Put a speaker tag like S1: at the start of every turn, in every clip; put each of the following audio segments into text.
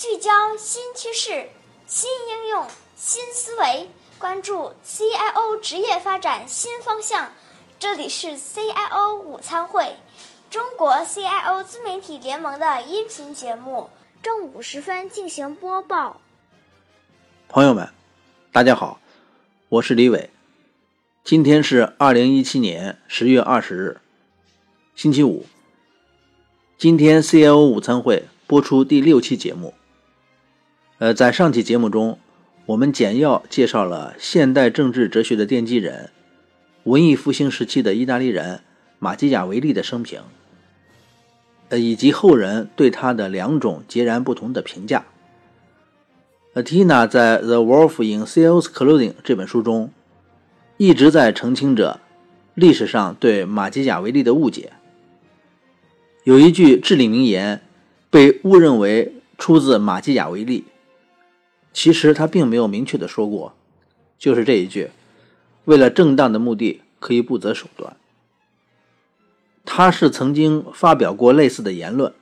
S1: 聚焦新趋势、新应用、新思维，关注 CIO 职业发展新方向。这里是 CIO 午餐会，中国 CIO 自媒体联盟的音频节目，正午时分进行播报。
S2: 朋友们，大家好，我是李伟。今天是二零一七年十月二十日，星期五。今天 CIO 午餐会播出第六期节目。呃，在上期节目中，我们简要介绍了现代政治哲学的奠基人、文艺复兴时期的意大利人马基雅维利的生平，呃，以及后人对他的两种截然不同的评价。呃，Tina 在《The Wolf in Sales Clothing》这本书中，一直在澄清着历史上对马基雅维利的误解。有一句至理名言，被误认为出自马基雅维利。其实他并没有明确的说过，就是这一句：“为了正当的目的，可以不择手段。”他是曾经发表过类似的言论，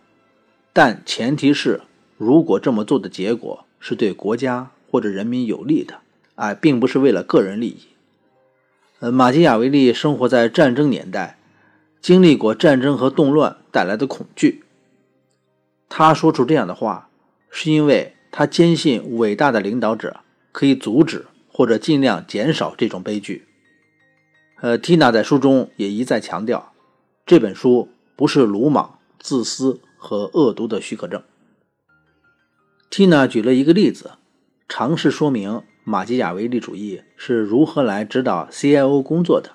S2: 但前提是如果这么做的结果是对国家或者人民有利的，哎，并不是为了个人利益。呃，马基雅维利生活在战争年代，经历过战争和动乱带来的恐惧。他说出这样的话，是因为。他坚信伟大的领导者可以阻止或者尽量减少这种悲剧。呃，Tina 在书中也一再强调，这本书不是鲁莽、自私和恶毒的许可证。Tina 举了一个例子，尝试说明马基雅维利主义是如何来指导 CIO 工作的。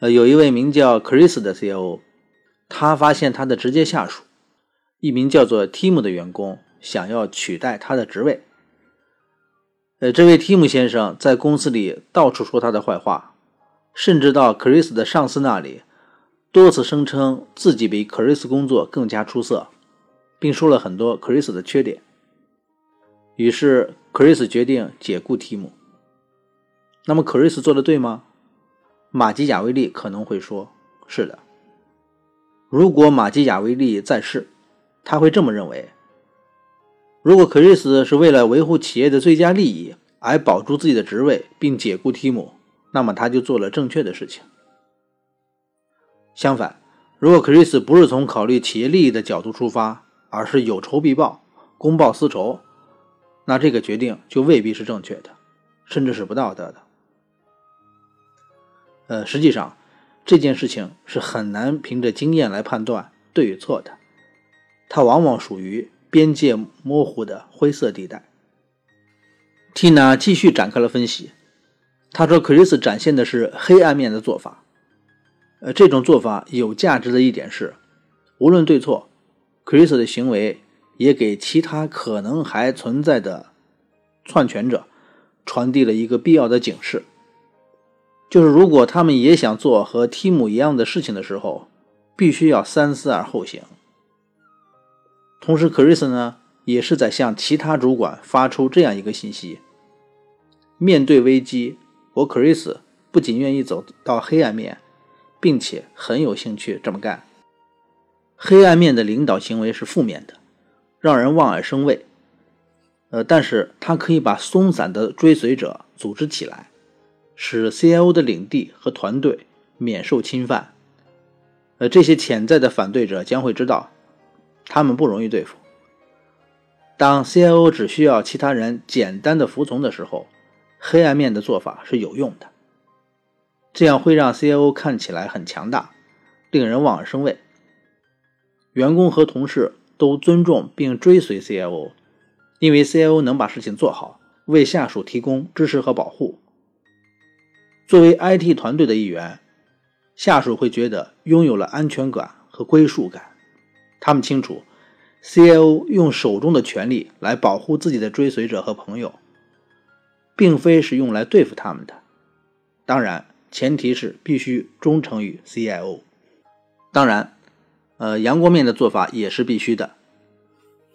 S2: 呃，有一位名叫 Chris 的 CIO，他发现他的直接下属，一名叫做 Tim 的员工。想要取代他的职位，呃，这位提姆先生在公司里到处说他的坏话，甚至到克里斯的上司那里，多次声称自己比克里斯工作更加出色，并说了很多克里斯的缺点。于是，克里斯决定解雇提姆。那么，克里斯做的对吗？马基雅维利可能会说：“是的。”如果马基雅维利在世，他会这么认为。如果克里斯是为了维护企业的最佳利益而保住自己的职位并解雇提姆，那么他就做了正确的事情。相反，如果克里斯不是从考虑企业利益的角度出发，而是有仇必报、公报私仇，那这个决定就未必是正确的，甚至是不道德的。呃，实际上这件事情是很难凭着经验来判断对与错的，它往往属于。边界模糊的灰色地带。Tina 继续展开了分析。他说：“克里斯展现的是黑暗面的做法。呃，这种做法有价值的一点是，无论对错，克里斯的行为也给其他可能还存在的篡权者传递了一个必要的警示，就是如果他们也想做和提姆一样的事情的时候，必须要三思而后行。”同时，克里斯呢也是在向其他主管发出这样一个信息：面对危机，我克里斯不仅愿意走到黑暗面，并且很有兴趣这么干。黑暗面的领导行为是负面的，让人望而生畏。呃，但是他可以把松散的追随者组织起来，使 CIO 的领地和团队免受侵犯。呃，这些潜在的反对者将会知道。他们不容易对付。当 CIO 只需要其他人简单的服从的时候，黑暗面的做法是有用的。这样会让 CIO 看起来很强大，令人望而生畏。员工和同事都尊重并追随 CIO，因为 CIO 能把事情做好，为下属提供支持和保护。作为 IT 团队的一员，下属会觉得拥有了安全感和归属感。他们清楚，CIO 用手中的权力来保护自己的追随者和朋友，并非是用来对付他们的。当然，前提是必须忠诚于 CIO。当然，呃，阳光面的做法也是必须的。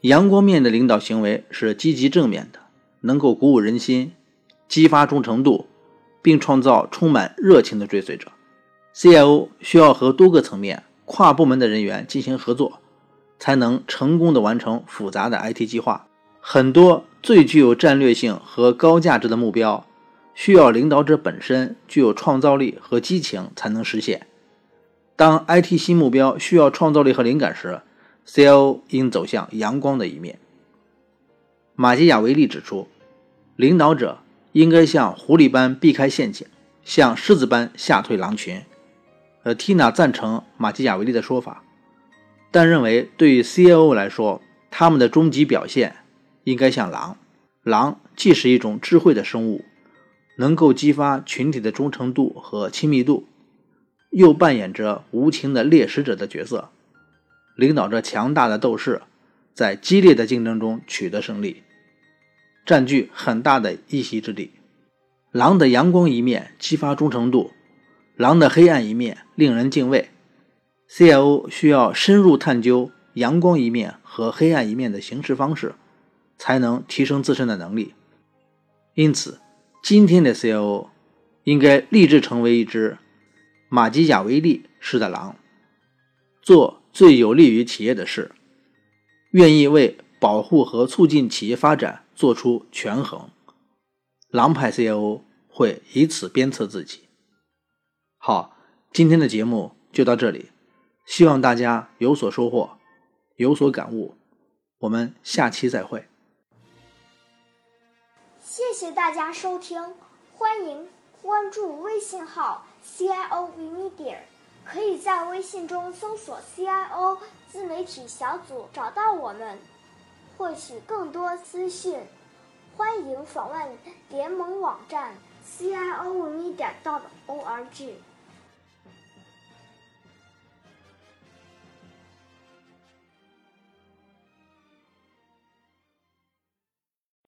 S2: 阳光面的领导行为是积极正面的，能够鼓舞人心，激发忠诚度，并创造充满热情的追随者。CIO 需要和多个层面、跨部门的人员进行合作。才能成功的完成复杂的 IT 计划。很多最具有战略性和高价值的目标，需要领导者本身具有创造力和激情才能实现。当 IT 新目标需要创造力和灵感时，CIO 应走向阳光的一面。马基雅维利指出，领导者应该像狐狸般避开陷阱，像狮子般吓退狼群。呃，Tina 赞成马基雅维利的说法，但认为对于 CIO 来说，他们的终极表现应该像狼。狼既是一种智慧的生物，能够激发群体的忠诚度和亲密度，又扮演着无情的猎食者的角色，领导着强大的斗士，在激烈的竞争中取得胜利。占据很大的一席之地。狼的阳光一面激发忠诚度，狼的黑暗一面令人敬畏。CIO 需要深入探究阳光一面和黑暗一面的行事方式，才能提升自身的能力。因此，今天的 CIO 应该立志成为一只马基雅维利式的狼，做最有利于企业的事，愿意为保护和促进企业发展。做出权衡，狼派 CIO 会以此鞭策自己。好，今天的节目就到这里，希望大家有所收获，有所感悟。我们下期再会。
S1: 谢谢大家收听，欢迎关注微信号 CIO Media，可以在微信中搜索 CIO 自媒体小组找到我们。获取更多资讯，欢迎访问联盟网站 c i o m e d i a o r g